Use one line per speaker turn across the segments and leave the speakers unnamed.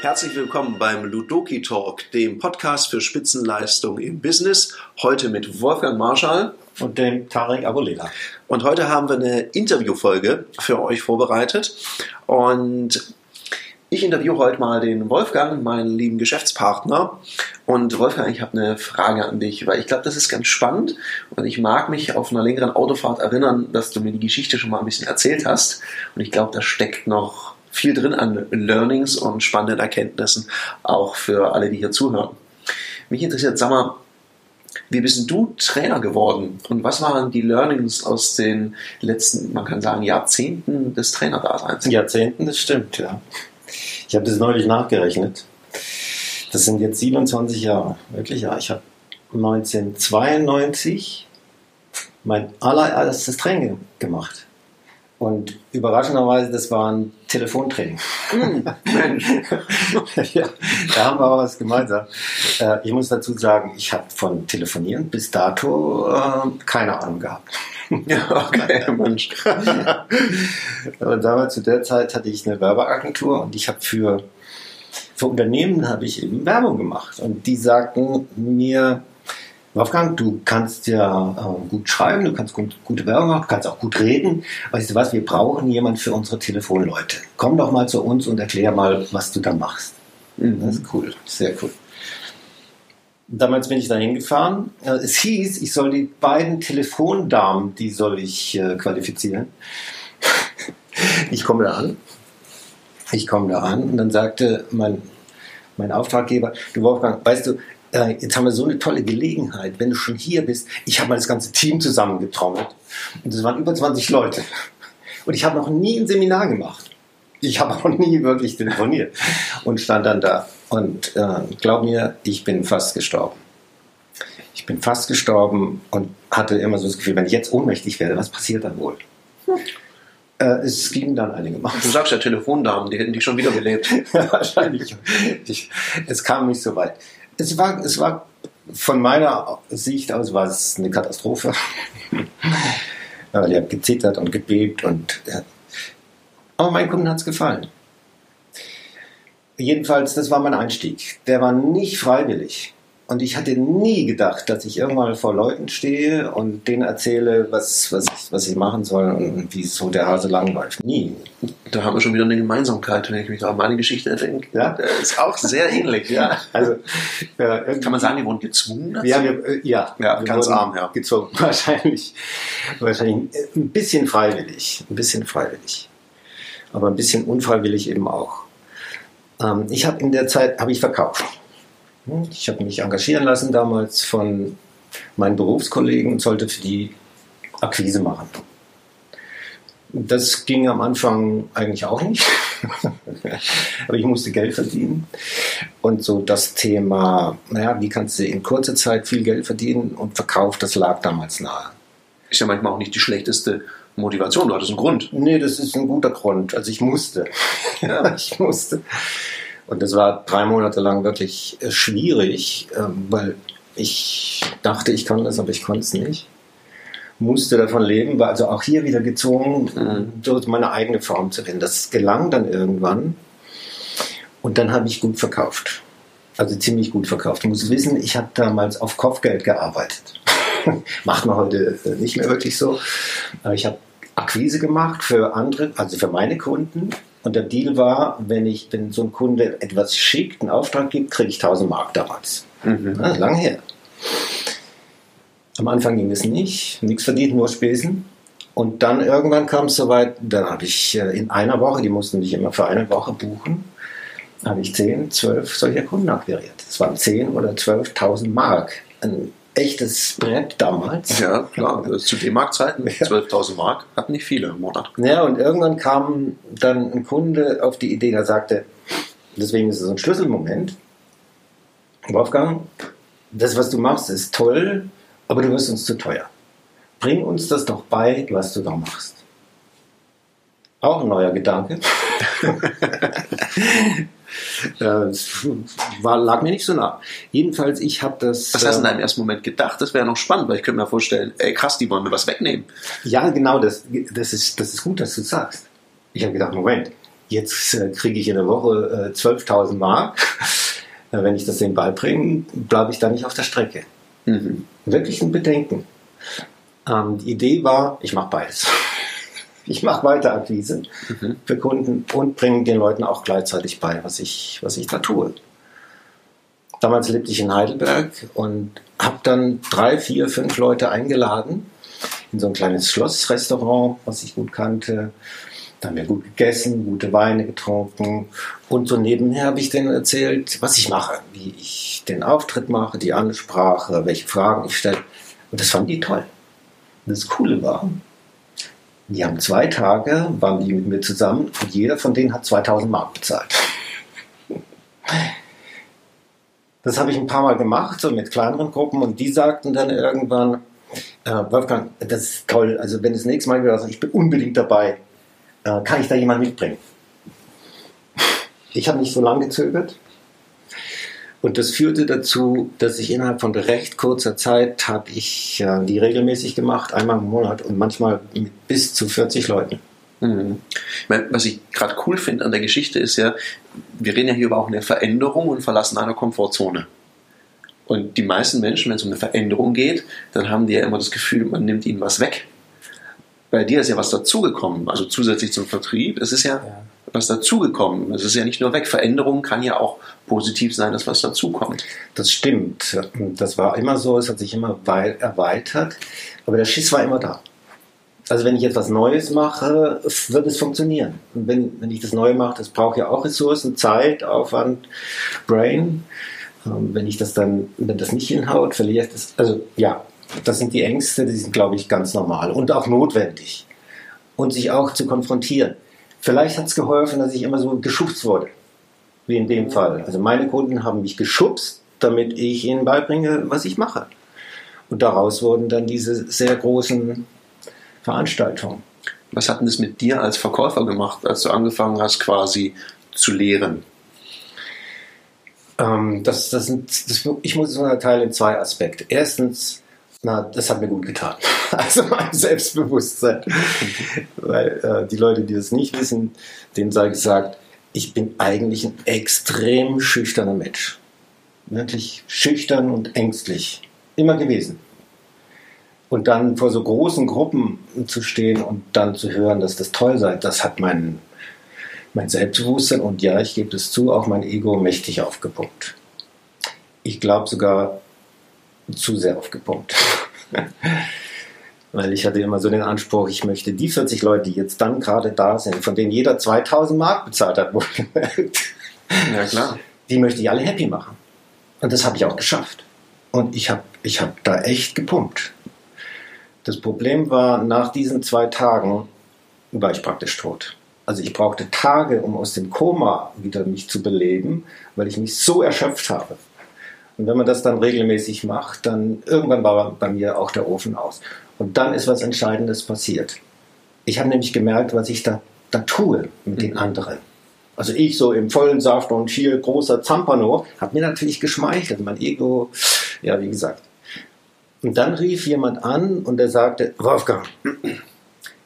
Herzlich willkommen beim Ludoki Talk, dem Podcast für Spitzenleistung im Business. Heute mit Wolfgang Marschall
und dem Tarek Abulela.
Und heute haben wir eine Interviewfolge für euch vorbereitet. Und ich interviewe heute mal den Wolfgang, meinen lieben Geschäftspartner. Und Wolfgang, ich habe eine Frage an dich, weil ich glaube, das ist ganz spannend. Und ich mag mich auf einer längeren Autofahrt erinnern, dass du mir die Geschichte schon mal ein bisschen erzählt hast. Und ich glaube, da steckt noch viel drin an Learnings und spannenden Erkenntnissen, auch für alle, die hier zuhören. Mich interessiert, sag mal, wie bist du Trainer geworden und was waren die Learnings aus den letzten, man kann sagen, Jahrzehnten des Trainerdaseins?
Jahrzehnten, das stimmt, ja. Ich habe das neulich nachgerechnet. Das sind jetzt 27 Jahre. Wirklich, ja. Ich habe 1992 mein allererstes Training gemacht. Und überraschenderweise, das war ein Telefontraining. Mensch. ja, da haben wir aber was gemeinsam. Äh, ich muss dazu sagen, ich habe von Telefonieren bis dato äh, keine Ahnung gehabt. ja, okay, Mensch. und damals zu der Zeit hatte ich eine Werbeagentur und ich habe für, für Unternehmen habe ich eben Werbung gemacht. Und die sagten mir, Wolfgang, du kannst ja äh, gut schreiben, du kannst gut, gute Werbung machen, du kannst auch gut reden. Weißt du was, wir brauchen jemanden für unsere Telefonleute. Komm doch mal zu uns und erklär mal, was du da machst. Mhm. Das ist cool, sehr cool. Damals bin ich da hingefahren. Äh, es hieß, ich soll die beiden Telefondamen, die soll ich äh, qualifizieren. Ich komme da an. Ich komme da an und dann sagte mein, mein Auftraggeber, du Wolfgang, weißt du, äh, jetzt haben wir so eine tolle Gelegenheit, wenn du schon hier bist. Ich habe mal das ganze Team zusammengetrommelt und es waren über 20 Leute. Und ich habe noch nie ein Seminar gemacht. Ich habe auch nie wirklich telefoniert und stand dann da. Und äh, glaub mir, ich bin fast gestorben. Ich bin fast gestorben und hatte immer so das Gefühl, wenn ich jetzt ohnmächtig werde, was passiert dann wohl? Hm. Äh, es ging dann einige Mal.
Du sagst ja Telefondamen, die hätten dich schon wieder belebt.
Wahrscheinlich. Ich, es kam nicht so weit. Es war, es war von meiner Sicht aus war es eine Katastrophe. Ich habe gezittert und gebebt und ja. aber meinen Kunden hat es gefallen. Jedenfalls, das war mein Einstieg. Der war nicht freiwillig. Und ich hatte nie gedacht, dass ich irgendwann vor Leuten stehe und denen erzähle, was, was, was ich machen soll und wie so der Hase langläuft. Nie.
Da haben wir schon wieder eine Gemeinsamkeit, wenn ich mich an meine Geschichte denke. Ja? Das ist auch sehr ähnlich, ja. Also, äh, Kann man sagen, wir wurden gezwungen
dazu? Ja, wir, äh, ja,
ja ganz arm, ja.
Gezwungen. Wahrscheinlich, wahrscheinlich ein bisschen freiwillig. Ein bisschen freiwillig. Aber ein bisschen unfreiwillig eben auch. Ähm, ich habe in der Zeit, habe ich verkauft. Ich habe mich engagieren lassen damals von meinen Berufskollegen und sollte für die Akquise machen. Das ging am Anfang eigentlich auch nicht. Aber ich musste Geld verdienen. Und so das Thema, naja, wie kannst du in kurzer Zeit viel Geld verdienen und Verkauf, das lag damals nahe.
Ist ja manchmal auch nicht die schlechteste Motivation, du hattest einen Grund.
Nee, das ist ein guter Grund. Also ich musste. ja, ich musste. Und das war drei Monate lang wirklich äh, schwierig, ähm, weil ich dachte, ich kann das, aber ich konnte es nicht. Musste davon leben, war also auch hier wieder gezwungen, mhm. durch meine eigene Form zu finden. Das gelang dann irgendwann. Und dann habe ich gut verkauft. Also ziemlich gut verkauft. Du musst wissen, ich habe damals auf Kopfgeld gearbeitet. Macht man heute äh, nicht mehr wirklich so. Aber ich habe Akquise gemacht für andere, also für meine Kunden und der Deal war, wenn ich, wenn so ein Kunde etwas schickt, einen Auftrag gibt, kriege ich 1000 Mark damals. Mhm. Ja, lang her. Am Anfang ging es nicht, nichts verdient, nur Spesen. Und dann irgendwann kam es soweit, dann habe ich äh, in einer Woche, die mussten mich immer für eine Woche buchen, habe ich 10, 12 solcher Kunden akquiriert. Es waren 10 oder 12.000 Mark. Ein echtes Brett damals.
Ja, klar. Zu D-Mark-Zeiten, 12.000 Mark, hatten nicht viele im Monat.
Ja, und irgendwann kam dann ein Kunde auf die Idee, der sagte, deswegen ist es ein Schlüsselmoment. Wolfgang, das, was du machst, ist toll, aber du wirst uns zu teuer. Bring uns das doch bei, was du da machst. Auch ein neuer Gedanke. Das war, lag mir nicht so nah. Jedenfalls, ich habe das.
Was hast du in deinem ersten Moment gedacht? Das wäre noch spannend, weil ich könnte mir vorstellen, ey krass, die wollen mir was wegnehmen.
Ja, genau, das, das, ist, das ist gut, dass du sagst. Ich habe gedacht, Moment, jetzt äh, kriege ich in der Woche äh, 12.000 Mark. Äh, wenn ich das denen beibringe, bleibe ich da nicht auf der Strecke. Mhm. Wirklich ein Bedenken. Ähm, die Idee war, ich mache beides. Ich mache weiter Akquise mhm. für Kunden und bringe den Leuten auch gleichzeitig bei, was ich, was ich da tue. Damals lebte ich in Heidelberg und habe dann drei, vier, fünf Leute eingeladen in so ein kleines Schlossrestaurant, was ich gut kannte. Da haben wir gut gegessen, gute Weine getrunken und so nebenher habe ich denen erzählt, was ich mache, wie ich den Auftritt mache, die Ansprache, welche Fragen ich stelle. Und das fanden die toll. Und das Coole war, die haben zwei Tage, waren die mit mir zusammen und jeder von denen hat 2000 Mark bezahlt. Das habe ich ein paar Mal gemacht, so mit kleineren Gruppen und die sagten dann irgendwann, äh, Wolfgang, das ist toll, also wenn das nächste Mal wieder sagst, ich bin unbedingt dabei, äh, kann ich da jemanden mitbringen? Ich habe nicht so lange gezögert, und das führte dazu, dass ich innerhalb von recht kurzer Zeit habe ich äh, die regelmäßig gemacht, einmal im Monat und manchmal mit bis zu 40 Leuten.
Mhm. Ich meine, was ich gerade cool finde an der Geschichte ist ja, wir reden ja hier über auch eine Veränderung und verlassen einer Komfortzone. Und die meisten Menschen, wenn es um eine Veränderung geht, dann haben die ja immer das Gefühl, man nimmt ihnen was weg. Bei dir ist ja was dazugekommen, also zusätzlich zum Vertrieb. Es ist ja, ja was dazugekommen. Es ist ja nicht nur weg. Veränderung kann ja auch positiv sein, dass was dazukommt.
Das stimmt. Das war immer so, es hat sich immer erweitert, aber der Schiss war immer da. Also wenn ich etwas Neues mache, wird es funktionieren. Und wenn, wenn ich das Neue mache, das braucht ja auch Ressourcen, Zeit, Aufwand, Brain. Ähm, wenn ich das dann, wenn das nicht hinhaut, verliere ich das. Also ja, das sind die Ängste, die sind, glaube ich, ganz normal und auch notwendig. Und sich auch zu konfrontieren. Vielleicht hat es geholfen, dass ich immer so geschubst wurde, wie in dem Fall. Also meine Kunden haben mich geschubst, damit ich ihnen beibringe, was ich mache. Und daraus wurden dann diese sehr großen Veranstaltungen.
Was hat denn das mit dir als Verkäufer gemacht, als du angefangen hast, quasi zu lehren?
Ähm, das, das sind, das, ich muss es unterteilen in zwei Aspekte. Erstens, na, das hat mir gut getan. Also mein Selbstbewusstsein. Weil äh, die Leute, die das nicht wissen, denen sei gesagt, ich bin eigentlich ein extrem schüchterner Mensch. Wirklich schüchtern und ängstlich. Immer gewesen. Und dann vor so großen Gruppen zu stehen und dann zu hören, dass das toll sei, das hat mein, mein Selbstbewusstsein und ja, ich gebe es zu, auch mein Ego mächtig aufgepumpt. Ich glaube sogar zu sehr aufgepumpt. Weil ich hatte immer so den Anspruch, ich möchte die 40 Leute, die jetzt dann gerade da sind, von denen jeder 2000 Mark bezahlt hat,
ja, klar.
die möchte ich alle happy machen. Und das habe ich auch geschafft. Und ich habe ich hab da echt gepumpt. Das Problem war, nach diesen zwei Tagen war ich praktisch tot. Also ich brauchte Tage, um aus dem Koma wieder mich zu beleben, weil ich mich so erschöpft habe. Und wenn man das dann regelmäßig macht, dann irgendwann war bei mir auch der Ofen aus. Und dann ist was Entscheidendes passiert. Ich habe nämlich gemerkt, was ich da, da tue mit den mhm. anderen. Also ich so im vollen Saft und viel großer Zampano, hat mir natürlich geschmeichelt, mein Ego, ja wie gesagt. Und dann rief jemand an und er sagte, Wolfgang,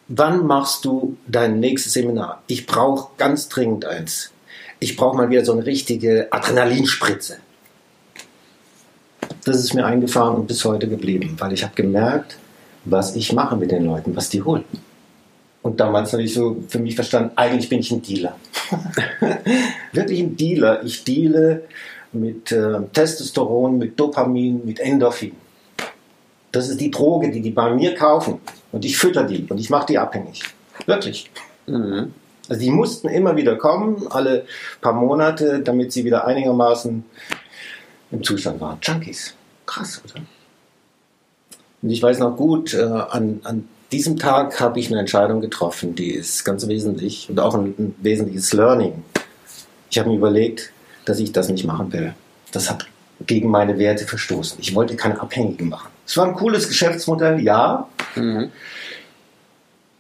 wann machst du dein nächstes Seminar? Ich brauche ganz dringend eins. Ich brauche mal wieder so eine richtige Adrenalinspritze das ist mir eingefahren und bis heute geblieben, weil ich habe gemerkt, was ich mache mit den Leuten, was die holen. Und damals habe ich so für mich verstanden, eigentlich bin ich ein Dealer. Wirklich ein Dealer. Ich deale mit äh, Testosteron, mit Dopamin, mit Endorphin. Das ist die Droge, die die bei mir kaufen. Und ich fütter die und ich mache die abhängig. Wirklich. Mhm. Also die mussten immer wieder kommen, alle paar Monate, damit sie wieder einigermaßen im Zustand waren. Junkies. Krass, oder? Und ich weiß noch gut, äh, an, an diesem Tag habe ich eine Entscheidung getroffen, die ist ganz wesentlich und auch ein, ein wesentliches Learning. Ich habe mir überlegt, dass ich das nicht machen will. Das hat gegen meine Werte verstoßen. Ich wollte keine Abhängigen machen. Es war ein cooles Geschäftsmodell, ja. Mhm.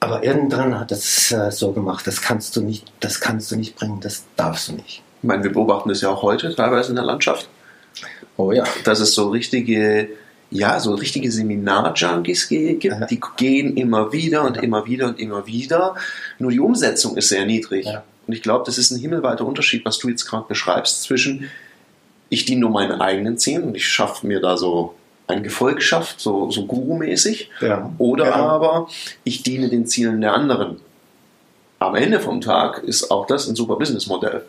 Aber irgendwann hat das äh, so gemacht, das kannst du nicht, das kannst du nicht bringen, das darfst du nicht.
Ich meine, wir beobachten das ja auch heute teilweise in der Landschaft. Oh ja. Dass es so richtige, ja, so richtige Seminar-Junkies gibt, ja. die gehen immer wieder und ja. immer wieder und immer wieder. Nur die Umsetzung ist sehr niedrig. Ja. Und ich glaube, das ist ein himmelweiter Unterschied, was du jetzt gerade beschreibst, zwischen ich diene nur meinen eigenen Zielen und ich schaffe mir da so ein Gefolg schafft, so, so Guru-mäßig. Oder aber ich diene den Zielen der anderen. Am Ende vom Tag ist auch das ein super Businessmodell.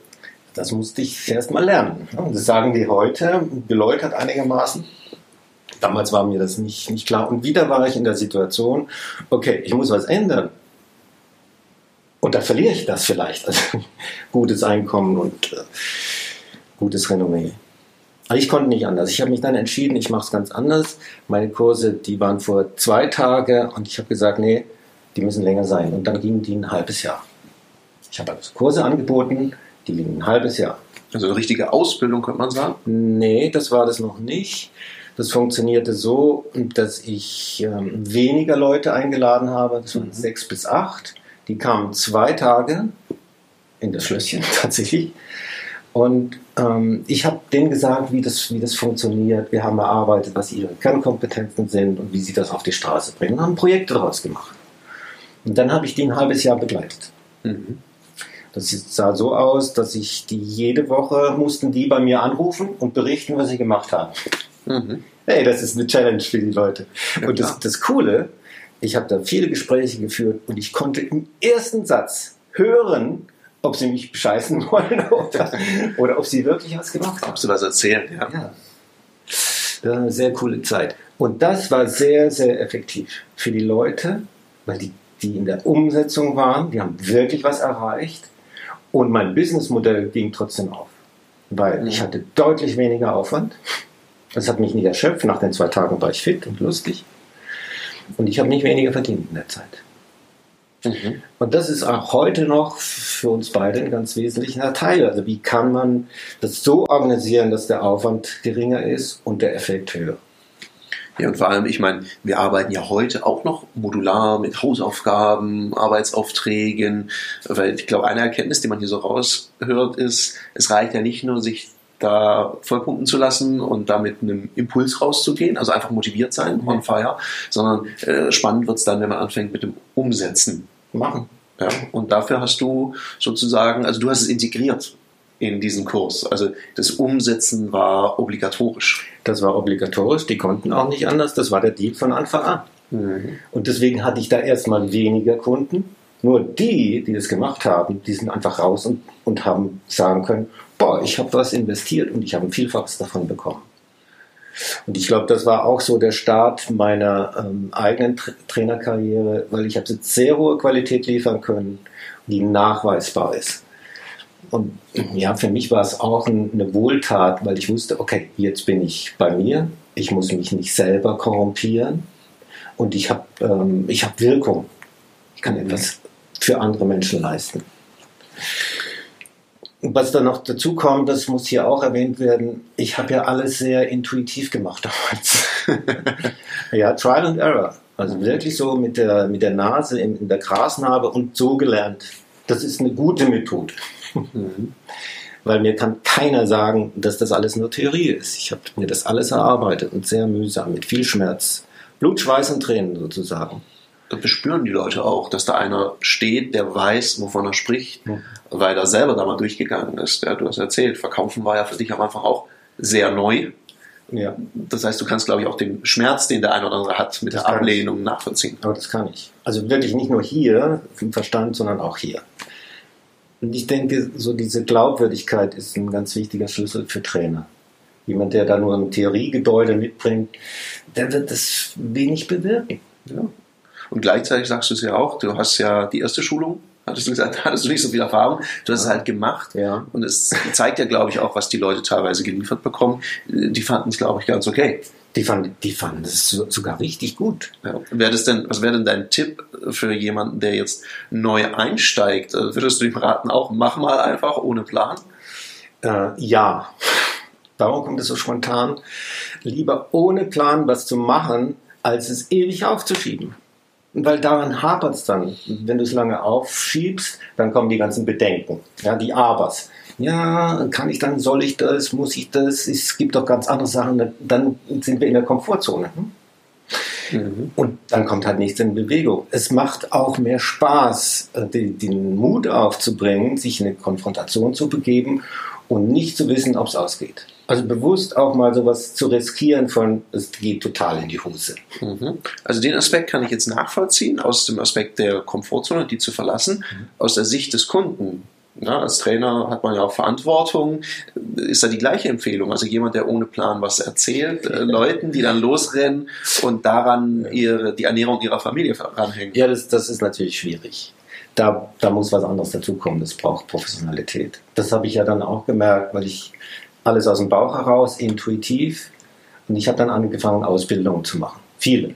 Das musste ich erst mal lernen. Das sagen die heute, geläutert einigermaßen. Damals war mir das nicht, nicht klar. Und wieder war ich in der Situation, okay, ich muss was ändern. Und da verliere ich das vielleicht. Also gutes Einkommen und äh, gutes Renommee. Aber ich konnte nicht anders. Ich habe mich dann entschieden, ich mache es ganz anders. Meine Kurse, die waren vor zwei Tage und ich habe gesagt, nee, die müssen länger sein. Und dann gingen die ein halbes Jahr. Ich habe also Kurse angeboten, die ein halbes Jahr.
Also eine richtige Ausbildung, könnte man sagen.
Nee, das war das noch nicht. Das funktionierte so, dass ich ähm, weniger Leute eingeladen habe. Das waren
Mhm.
sechs bis acht. Die kamen zwei Tage in das Schlösschen tatsächlich. Und ähm, ich habe denen gesagt, wie das, wie das funktioniert. Wir haben erarbeitet, was ihre Kernkompetenzen sind und wie sie das auf die Straße bringen. Und haben Projekte daraus gemacht. Und dann habe ich die ein halbes Jahr begleitet.
Mhm.
Das sah so aus, dass ich die jede Woche mussten die bei mir anrufen und berichten, was sie gemacht haben.
Mhm.
Hey, das ist eine Challenge für die Leute.
Ja,
und das, das Coole, ich habe da viele Gespräche geführt und ich konnte im ersten Satz hören, ob sie mich bescheißen wollen oder, oder ob sie wirklich was gemacht haben.
Ob sie was erzählen, ja.
Ja. Das war eine sehr coole Zeit. Und das war sehr, sehr effektiv für die Leute, weil die, die in der Umsetzung waren, die haben wirklich was erreicht. Und mein Businessmodell ging trotzdem auf, weil ich
Mhm.
hatte deutlich weniger Aufwand. Das hat mich nicht erschöpft. Nach den zwei Tagen war ich fit und lustig. Und ich habe nicht weniger verdient in der Zeit.
Mhm.
Und das ist auch heute noch für uns beide ein ganz wesentlicher Teil. Also wie kann man das so organisieren, dass der Aufwand geringer ist und der Effekt höher?
Ja, und vor allem, ich meine, wir arbeiten ja heute auch noch modular mit Hausaufgaben, Arbeitsaufträgen, weil ich glaube, eine Erkenntnis, die man hier so raushört, ist, es reicht ja nicht nur, sich da vollpumpen zu lassen und da mit einem Impuls rauszugehen, also einfach motiviert sein, on fire, sondern äh, spannend wird's dann, wenn man anfängt mit dem Umsetzen.
Machen.
Ja, und dafür hast du sozusagen, also du hast es integriert in diesen Kurs. Also das Umsetzen war obligatorisch.
Das war obligatorisch, die konnten auch nicht anders. Das war der Deal von Anfang an. Und deswegen hatte ich da erstmal weniger Kunden. Nur die, die das gemacht haben, die sind einfach raus und, und haben sagen können, boah, ich habe was investiert und ich habe ein Vielfaches davon bekommen. Und ich glaube, das war auch so der Start meiner ähm, eigenen Tra Trainerkarriere, weil ich habe sehr hohe Qualität liefern können, die nachweisbar ist. Und ja, für mich war es auch ein, eine Wohltat, weil ich wusste, okay, jetzt bin ich bei mir, ich muss mich nicht selber korrumpieren und ich habe ähm, hab Wirkung. Ich kann etwas für andere Menschen leisten. Was dann noch dazu kommt, das muss hier auch erwähnt werden, ich habe ja alles sehr intuitiv gemacht damals. ja, Trial and Error. Also wirklich so mit der, mit der Nase in, in der Grasnarbe und so gelernt. Das ist eine gute Methode. Weil mir kann keiner sagen, dass das alles nur Theorie ist. Ich habe mir das alles erarbeitet und sehr mühsam, mit viel Schmerz. Blut, Schweiß und Tränen sozusagen.
Das bespüren die Leute auch, dass da einer steht, der weiß, wovon er spricht,
Ja.
weil er selber da mal durchgegangen ist. Ja, du hast erzählt, Verkaufen war ja für dich am Anfang auch sehr neu.
Ja,
Das heißt, du kannst, glaube ich, auch den Schmerz, den der eine oder andere hat, mit
Das
der
kann ich.
Ablehnung nachvollziehen.
aber das kann ich. Also wirklich nicht nur hier im Verstand, sondern auch hier. Und ich denke, so diese Glaubwürdigkeit ist ein ganz wichtiger Schlüssel für Trainer. Jemand, der da nur ein Theoriegedäule mitbringt, der wird das wenig bewirken.
Ja. Und gleichzeitig sagst du es ja auch, du hast ja die erste Schulung, hattest du gesagt, hattest du nicht so viel Erfahrung, du hast es halt gemacht.
Ja.
Und es zeigt ja, glaube ich, auch, was die Leute teilweise geliefert bekommen. Die fanden es, glaube ich, ganz okay.
Die fanden, die fanden das so- sogar richtig gut.
Ja. Wäre das denn, was wäre denn dein Tipp für jemanden, der jetzt neu einsteigt? Also Würdest du ihm raten, auch mach mal einfach ohne Plan?
Äh, ja. Warum kommt es so spontan? Lieber ohne Plan was zu machen, als es ewig aufzuschieben. Weil daran hapert es dann. Wenn du es lange aufschiebst, dann kommen die ganzen Bedenken, ja, die Abers. Ja, kann ich dann, soll ich das, muss ich das? Es gibt doch ganz andere Sachen. Dann sind wir in der Komfortzone. Hm? Mhm. Und dann kommt halt nichts in Bewegung. Es macht auch mehr Spaß, äh, den, den Mut aufzubringen, sich in eine Konfrontation zu begeben und nicht zu wissen, ob es ausgeht. Also bewusst auch mal sowas zu riskieren von, es geht total in die Hose.
Mhm. Also den Aspekt kann ich jetzt nachvollziehen, aus dem Aspekt der Komfortzone, die zu verlassen, mhm. aus der Sicht des Kunden. Ja, als Trainer hat man ja auch Verantwortung. Ist da die gleiche Empfehlung? Also jemand, der ohne Plan was erzählt, äh, Leuten, die dann losrennen und daran ihre, die Ernährung ihrer Familie ranhängen.
Ja, das, das ist natürlich schwierig. Da, da muss was anderes dazukommen. Das braucht Professionalität. Das habe ich ja dann auch gemerkt, weil ich alles aus dem Bauch heraus, intuitiv. Und ich habe dann angefangen, Ausbildungen zu machen. Viele.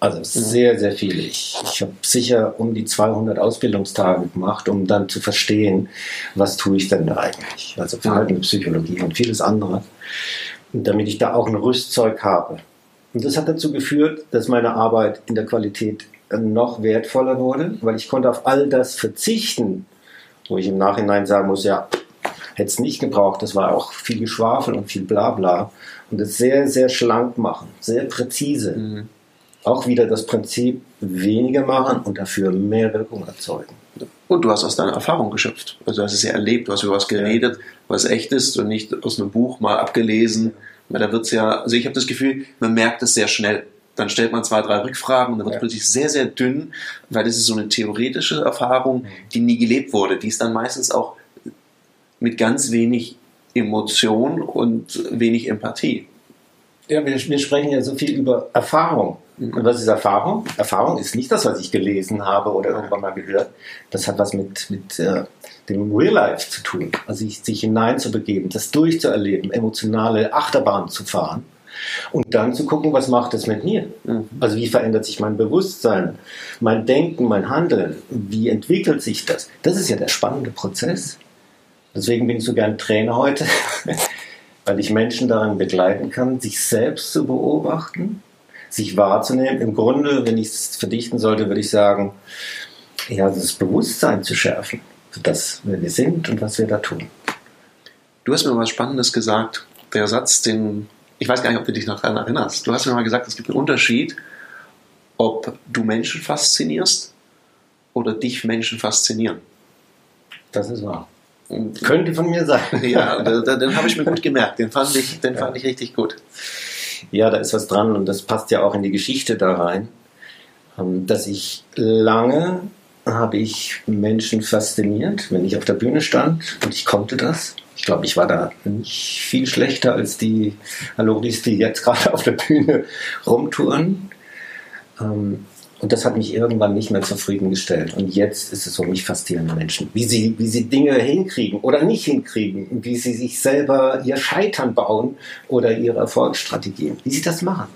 Also sehr, sehr viele. Ich, ich habe sicher um die 200 Ausbildungstage gemacht, um dann zu verstehen, was tue ich denn da eigentlich. Also Verhaltenspsychologie und vieles andere. Und damit ich da auch ein Rüstzeug habe. Und das hat dazu geführt, dass meine Arbeit in der Qualität noch wertvoller wurde, weil ich konnte auf all das verzichten, wo ich im Nachhinein sagen muss, ja, hätte es nicht gebraucht. Das war auch viel Geschwafel und viel Blabla. Und es sehr, sehr schlank machen, sehr präzise. Mhm auch wieder das Prinzip weniger machen und dafür mehr Wirkung erzeugen.
Und du hast aus deiner Erfahrung geschöpft. Also du hast es ja erlebt, du hast über was geredet, was echt ist und nicht aus einem Buch mal abgelesen. Weil da wird es ja, also ich habe das Gefühl, man merkt es sehr schnell. Dann stellt man zwei, drei Rückfragen und dann wird es ja. plötzlich sehr, sehr dünn, weil das ist so eine theoretische Erfahrung, die nie gelebt wurde. Die ist dann meistens auch mit ganz wenig Emotion und wenig Empathie.
Ja, wir, wir sprechen ja so viel über Erfahrung. Und was ist Erfahrung? Erfahrung ist nicht das, was ich gelesen habe oder irgendwann mal gehört. Das hat was mit, mit äh, dem Real Life zu tun. Also sich, sich hineinzubegeben, das durchzuerleben, emotionale Achterbahn zu fahren und dann zu gucken, was macht es mit mir? Mhm. Also wie verändert sich mein Bewusstsein, mein Denken, mein Handeln? Wie entwickelt sich das? Das ist ja der spannende Prozess. Deswegen bin ich so gern Trainer heute, weil ich Menschen daran begleiten kann, sich selbst zu beobachten sich wahrzunehmen. Im Grunde, wenn ich es verdichten sollte, würde ich sagen, ja, das Bewusstsein zu schärfen für das, wer wir sind und was wir da tun.
Du hast mir was Spannendes gesagt. Der Satz, den ich weiß gar nicht, ob du dich noch daran erinnerst. Du hast mir mal gesagt, es gibt einen Unterschied, ob du Menschen faszinierst oder dich Menschen faszinieren.
Das ist wahr. Könnte von mir sein.
Ja, den, den habe ich mir gut gemerkt. Den fand ich, den fand ich richtig gut.
Ja, da ist was dran und das passt ja auch in die Geschichte da rein, ähm, dass ich lange habe ich Menschen fasziniert, wenn ich auf der Bühne stand und ich konnte das. Ich glaube, ich war da nicht viel schlechter als die Aloris, die jetzt gerade auf der Bühne rumtouren. Und das hat mich irgendwann nicht mehr zufriedengestellt. Und jetzt ist es so, mich faszierende Menschen. Wie sie, wie sie Dinge hinkriegen oder nicht hinkriegen. Wie sie sich selber ihr Scheitern bauen oder ihre Erfolgsstrategien. Wie sie das machen.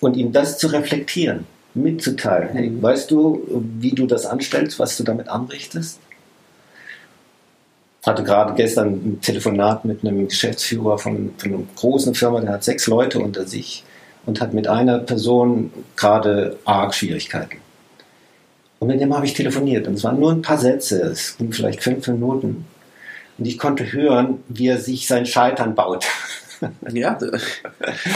Und ihm das zu reflektieren, mitzuteilen. Hey, weißt du, wie du das anstellst, was du damit anrichtest? hatte gerade gestern ein Telefonat mit einem Geschäftsführer von, von einer großen Firma, der hat sechs Leute unter sich und hat mit einer Person gerade arg Schwierigkeiten. Und mit dem habe ich telefoniert und es waren nur ein paar Sätze, es ging vielleicht fünf Minuten. Und ich konnte hören, wie er sich sein Scheitern baut.
Ja,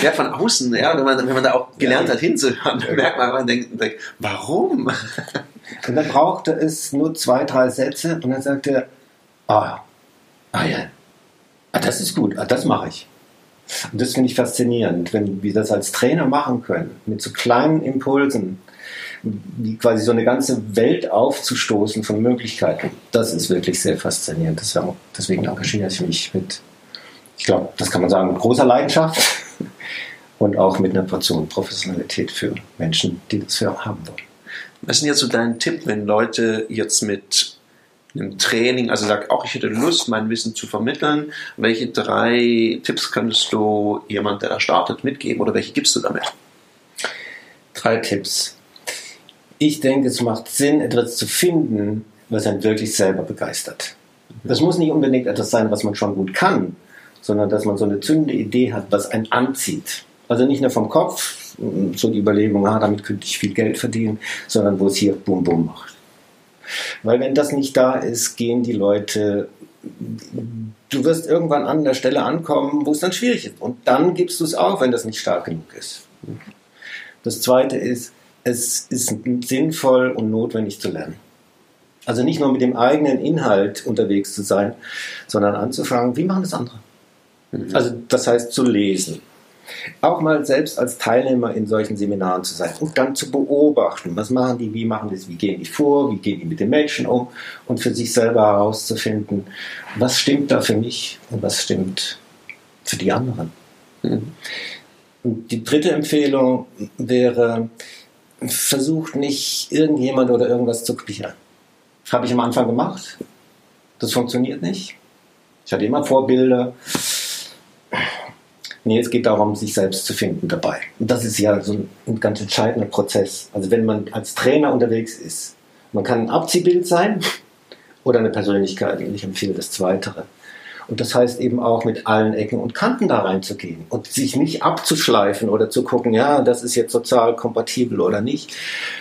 ja, von außen, ja, wenn man, wenn man da auch gelernt ja. hat hinzuhören, ja. merkt man, man denkt, denkt, warum?
Und dann brauchte es nur zwei, drei Sätze und dann sagte er, ah, ah ja, ah, das ist gut, ah, das mache ich. Und das finde ich faszinierend, wenn wir das als Trainer machen können, mit so kleinen Impulsen, quasi so eine ganze Welt aufzustoßen von Möglichkeiten. Das ist wirklich sehr faszinierend. Deswegen engagiere ich mich mit, ich glaube, das kann man sagen, mit großer Leidenschaft und auch mit einer Portion Professionalität für Menschen, die das haben wollen.
Was ist denn jetzt so dein Tipp, wenn Leute jetzt mit einem Training, also sag auch, ich hätte Lust, mein Wissen zu vermitteln. Welche drei Tipps könntest du jemand, der da startet, mitgeben oder welche gibst du damit?
Drei Tipps. Ich denke, es macht Sinn, etwas zu finden, was einen wirklich selber begeistert. Das muss nicht unbedingt etwas sein, was man schon gut kann, sondern dass man so eine zündende Idee hat, was einen anzieht. Also nicht nur vom Kopf, so die Überlegung, ah, damit könnte ich viel Geld verdienen, sondern wo es hier bum bum macht. Weil wenn das nicht da ist, gehen die Leute, du wirst irgendwann an der Stelle ankommen, wo es dann schwierig ist. Und dann gibst du es auf, wenn das nicht stark genug ist. Das zweite ist, es ist sinnvoll und notwendig zu lernen. Also nicht nur mit dem eigenen Inhalt unterwegs zu sein, sondern anzufangen, wie machen das andere? Mhm. Also das heißt zu lesen. Auch mal selbst als Teilnehmer in solchen Seminaren zu sein und dann zu beobachten, was machen die, wie machen das, wie gehen die vor, wie gehen die mit den Menschen um und für sich selber herauszufinden, was stimmt da für mich und was stimmt für die anderen. Mhm. Und die dritte Empfehlung wäre, versucht nicht irgendjemand oder irgendwas zu kopieren. Das habe ich am Anfang gemacht. Das funktioniert nicht. Ich hatte immer Vorbilder. Nee, es geht darum, sich selbst zu finden dabei. Und das ist ja so ein ganz entscheidender Prozess. Also wenn man als Trainer unterwegs ist, man kann ein Abziehbild sein oder eine Persönlichkeit. Und ich empfehle das Zweitere. Und das heißt eben auch mit allen Ecken und Kanten da reinzugehen und sich nicht abzuschleifen oder zu gucken, ja, das ist jetzt sozial kompatibel oder nicht,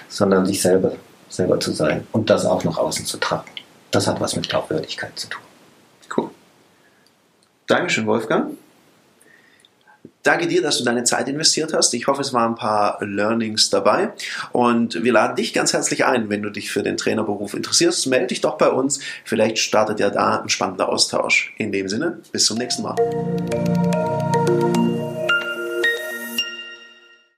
sondern sich selber, selber zu sein und das auch nach außen zu tragen. Das hat was mit Glaubwürdigkeit zu tun.
Cool. Dankeschön, Wolfgang. Danke dir, dass du deine Zeit investiert hast. Ich hoffe, es waren ein paar Learnings dabei. Und wir laden dich ganz herzlich ein, wenn du dich für den Trainerberuf interessierst. Melde dich doch bei uns. Vielleicht startet ja da ein spannender Austausch. In dem Sinne, bis zum nächsten Mal.